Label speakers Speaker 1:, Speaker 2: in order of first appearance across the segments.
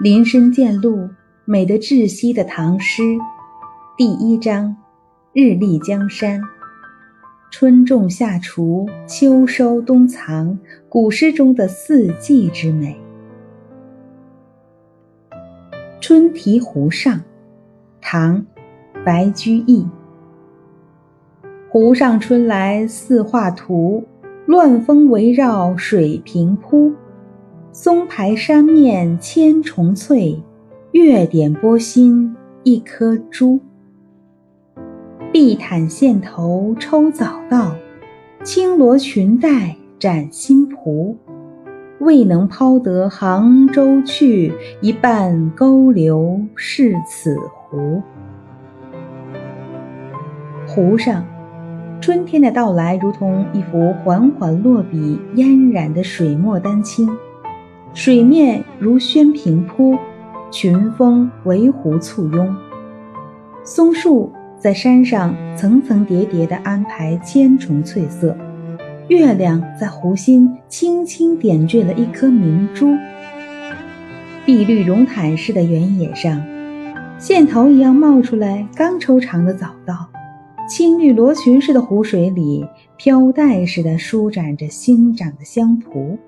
Speaker 1: 林深见鹿，美得窒息的唐诗，第一章：日丽江山。春种夏锄，秋收冬藏，古诗中的四季之美。《春题湖上》，唐·白居易。湖上春来似画图，乱峰围绕水平铺。松排山面千重翠，月点波心一颗珠。碧毯线头抽早稻，轻罗裙带展新蒲。未能抛得杭州去，一半勾留是此湖。湖上，春天的到来如同一幅缓缓落笔、嫣然的水墨丹青。水面如宣平铺，群峰围湖簇拥。松树在山上层层叠叠地安排千重翠色，月亮在湖心轻轻点缀了一颗明珠。碧绿绒毯似的原野上，线头一样冒出来刚抽长的早稻；青绿罗裙似的湖水里，飘带似的舒展着新长的香蒲。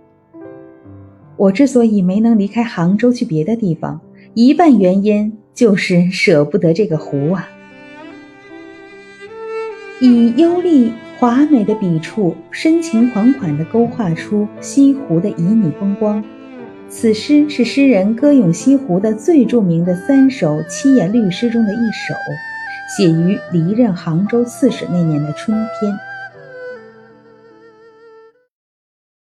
Speaker 1: 我之所以没能离开杭州去别的地方，一半原因就是舍不得这个湖啊。以优丽华美的笔触，深情款款地勾画出西湖的旖旎风光。此诗是诗人歌咏西湖的最著名的三首七言律诗中的一首，写于离任杭州刺史那年的春天。